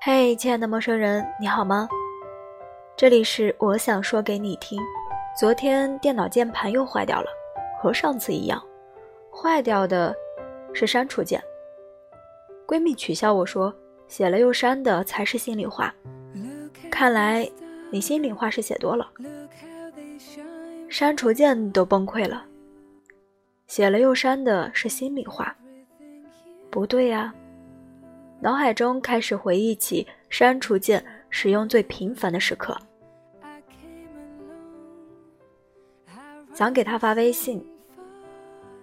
嘿，亲爱的陌生人，你好吗？这里是我想说给你听。昨天电脑键盘又坏掉了，和上次一样，坏掉的是删除键。闺蜜取笑我说：“写了又删的才是心里话。”看来你心里话是写多了，删除键都崩溃了，写了又删的是心里话。不对呀。脑海中开始回忆起删除键使用最频繁的时刻，想给他发微信。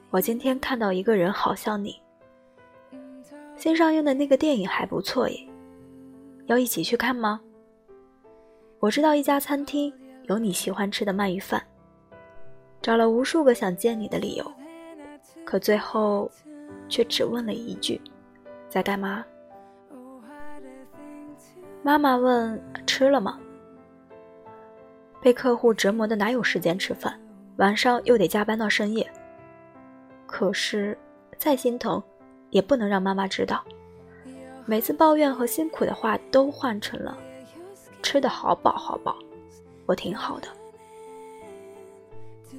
我今天看到一个人好像你，新上映的那个电影还不错耶，要一起去看吗？我知道一家餐厅有你喜欢吃的鳗鱼饭，找了无数个想见你的理由，可最后却只问了一句：在干嘛？妈妈问：“吃了吗？”被客户折磨的哪有时间吃饭？晚上又得加班到深夜。可是，再心疼，也不能让妈妈知道。每次抱怨和辛苦的话都换成了“吃的好饱好饱”，我挺好的。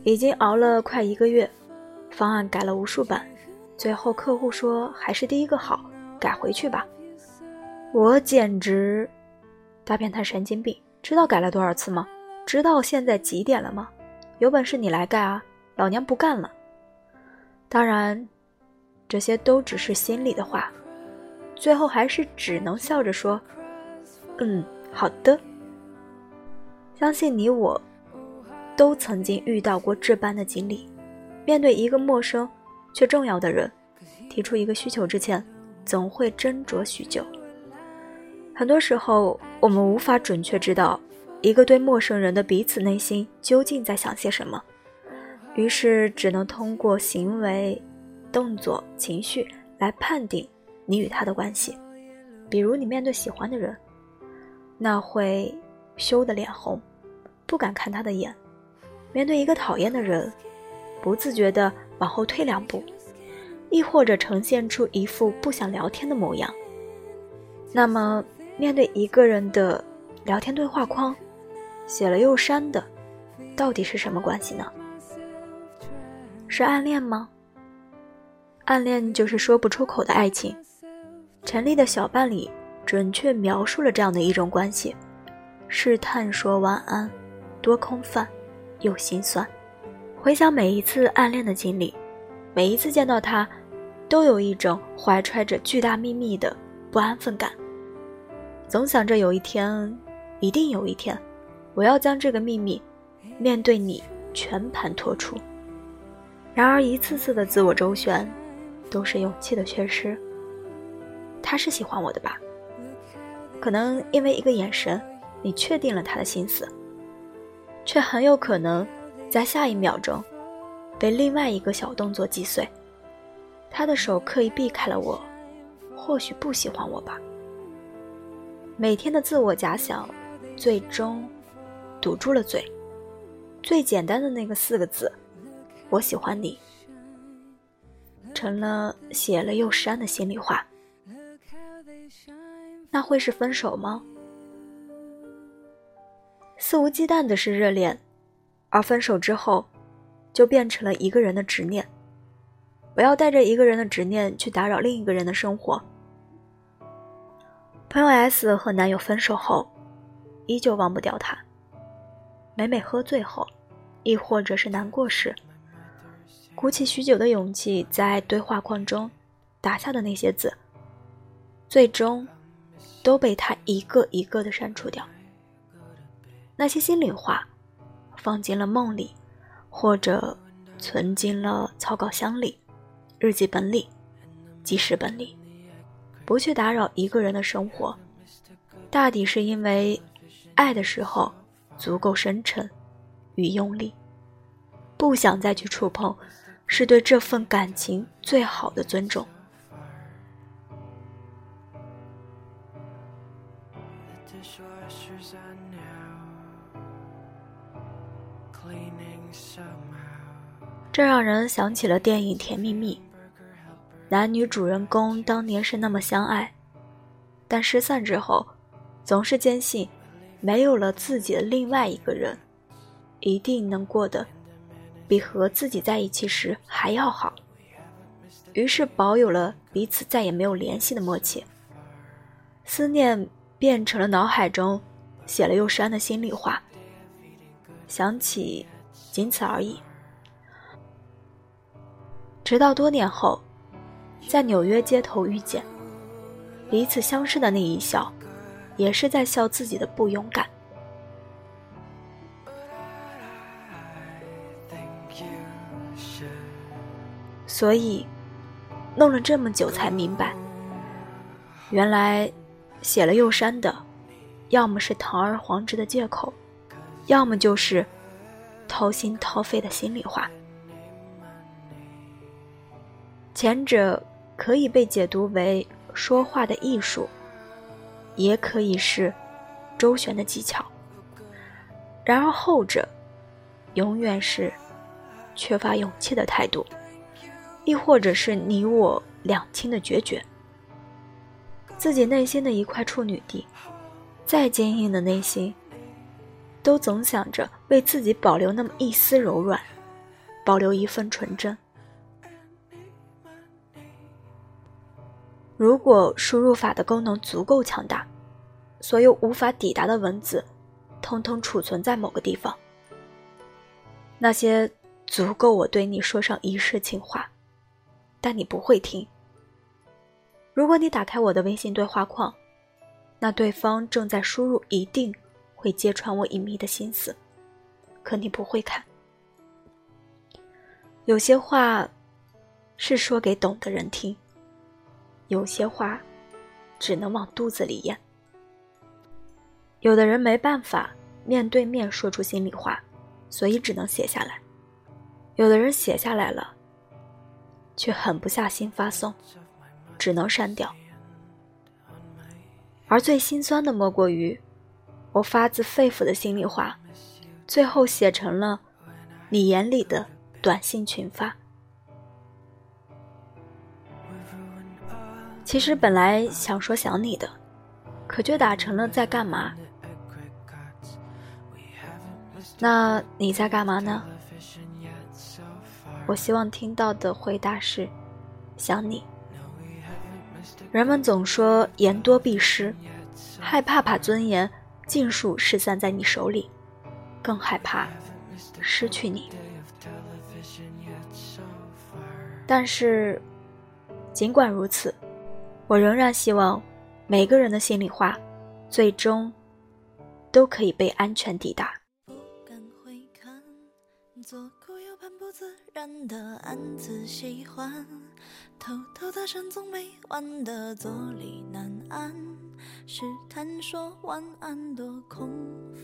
已经熬了快一个月，方案改了无数版，最后客户说还是第一个好，改回去吧。我简直。大变态神经病，知道改了多少次吗？知道现在几点了吗？有本事你来盖啊！老娘不干了。当然，这些都只是心里的话，最后还是只能笑着说：“嗯，好的。”相信你我都曾经遇到过这般的经历：面对一个陌生却重要的人，提出一个需求之前，总会斟酌许久。很多时候，我们无法准确知道一个对陌生人的彼此内心究竟在想些什么，于是只能通过行为、动作、情绪来判定你与他的关系。比如，你面对喜欢的人，那会羞得脸红，不敢看他的眼；面对一个讨厌的人，不自觉地往后退两步，亦或者呈现出一副不想聊天的模样。那么，面对一个人的聊天对话框，写了又删的，到底是什么关系呢？是暗恋吗？暗恋就是说不出口的爱情。陈丽的小伴侣准确描述了这样的一种关系：试探说晚安，多空泛，又心酸。回想每一次暗恋的经历，每一次见到他，都有一种怀揣着巨大秘密的不安分感。总想着有一天，一定有一天，我要将这个秘密面对你全盘托出。然而一次次的自我周旋，都是勇气的缺失。他是喜欢我的吧？可能因为一个眼神，你确定了他的心思，却很有可能在下一秒钟被另外一个小动作击碎。他的手刻意避开了我，或许不喜欢我吧。每天的自我假想，最终堵住了嘴。最简单的那个四个字“我喜欢你”，成了写了又删的心里话。那会是分手吗？肆无忌惮的是热恋，而分手之后，就变成了一个人的执念。不要带着一个人的执念去打扰另一个人的生活。朋友 S 和男友分手后，依旧忘不掉他。每每喝醉后，亦或者是难过时，鼓起许久的勇气，在对话框中打下的那些字，最终都被他一个一个的删除掉。那些心里话，放进了梦里，或者存进了草稿箱里、日记本里、记事本里。不去打扰一个人的生活，大抵是因为爱的时候足够深沉与用力，不想再去触碰，是对这份感情最好的尊重。这让人想起了电影《甜蜜蜜》。男女主人公当年是那么相爱，但失散之后，总是坚信，没有了自己的另外一个人，一定能过得比和自己在一起时还要好。于是，保有了彼此再也没有联系的默契。思念变成了脑海中写了又删的心里话。想起，仅此而已。直到多年后，在纽约街头遇见，彼此相视的那一笑，也是在笑自己的不勇敢。所以，弄了这么久才明白，原来写了又删的，要么是堂而皇之的借口。要么就是掏心掏肺的心里话，前者可以被解读为说话的艺术，也可以是周旋的技巧。然而后者，永远是缺乏勇气的态度，亦或者是你我两清的决绝。自己内心的一块处女地，再坚硬的内心。都总想着为自己保留那么一丝柔软，保留一份纯真。如果输入法的功能足够强大，所有无法抵达的文字，通通储存在某个地方。那些足够我对你说上一世情话，但你不会听。如果你打开我的微信对话框，那对方正在输入一定。会揭穿我隐秘的心思，可你不会看。有些话是说给懂的人听，有些话只能往肚子里咽。有的人没办法面对面说出心里话，所以只能写下来；有的人写下来了，却狠不下心发送，只能删掉。而最心酸的莫过于。我发自肺腑的心里话，最后写成了你眼里的短信群发。其实本来想说想你的，可却打成了在干嘛？那你在干嘛呢？我希望听到的回答是想你。人们总说言多必失，害怕把尊严。尽数失散在你手里，更害怕失去你。但是，尽管如此，我仍然希望每个人的心里话，最终都可以被安全抵达。不敢回看，左顾右盼不自然的暗自喜欢偷偷的深总没完的坐立难安，试探说晚安多空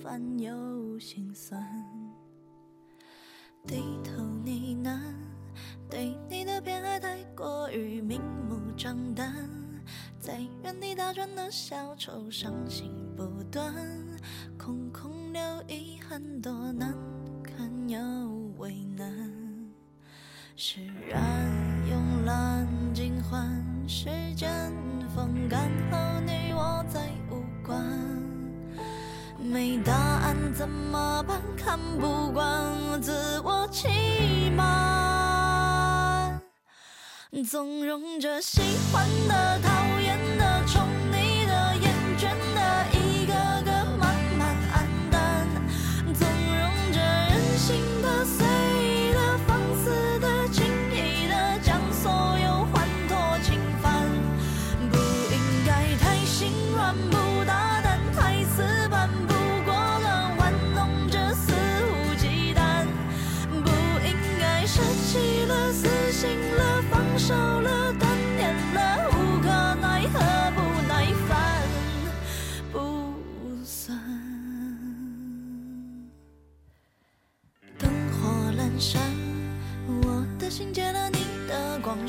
泛又心酸。低头呢喃，对你的偏爱太过于明目张胆，在原地打转的小丑伤心不断，空空留遗憾多难堪又为难。释然，慵懒，尽欢，时间风干和你我再无关。没答案怎么办？看不惯自我欺纵容着喜欢的、讨厌。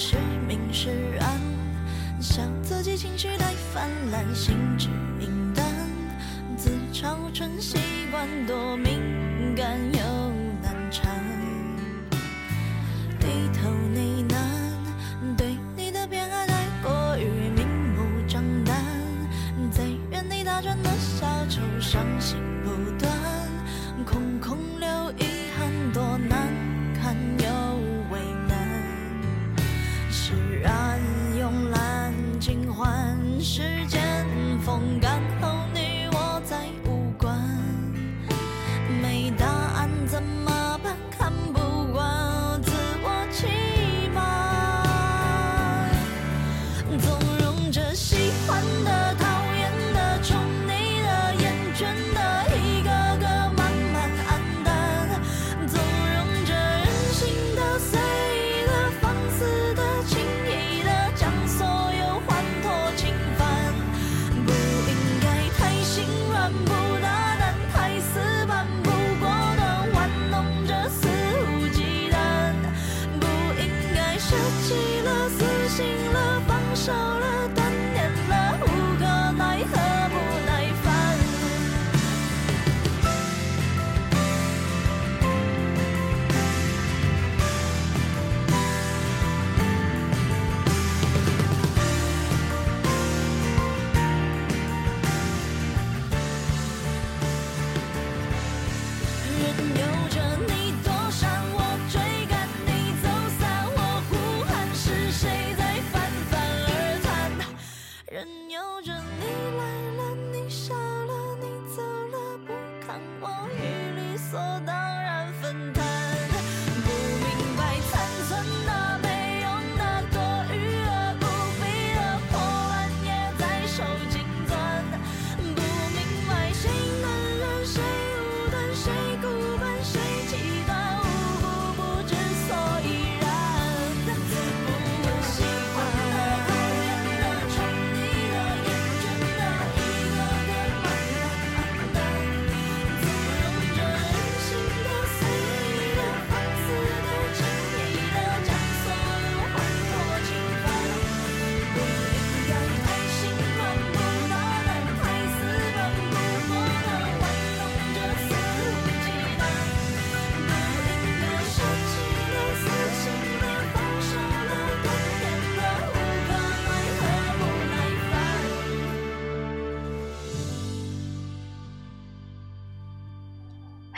是明是暗，笑自己情绪太泛滥，心智明淡，自嘲成习惯，多敏感又难缠。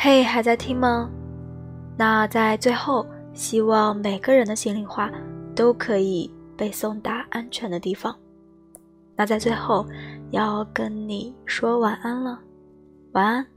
嘿还在听吗？那在最后希望每个人的心里话都可以被送达安全的地方。那在最后要跟你说晚安了。晚安。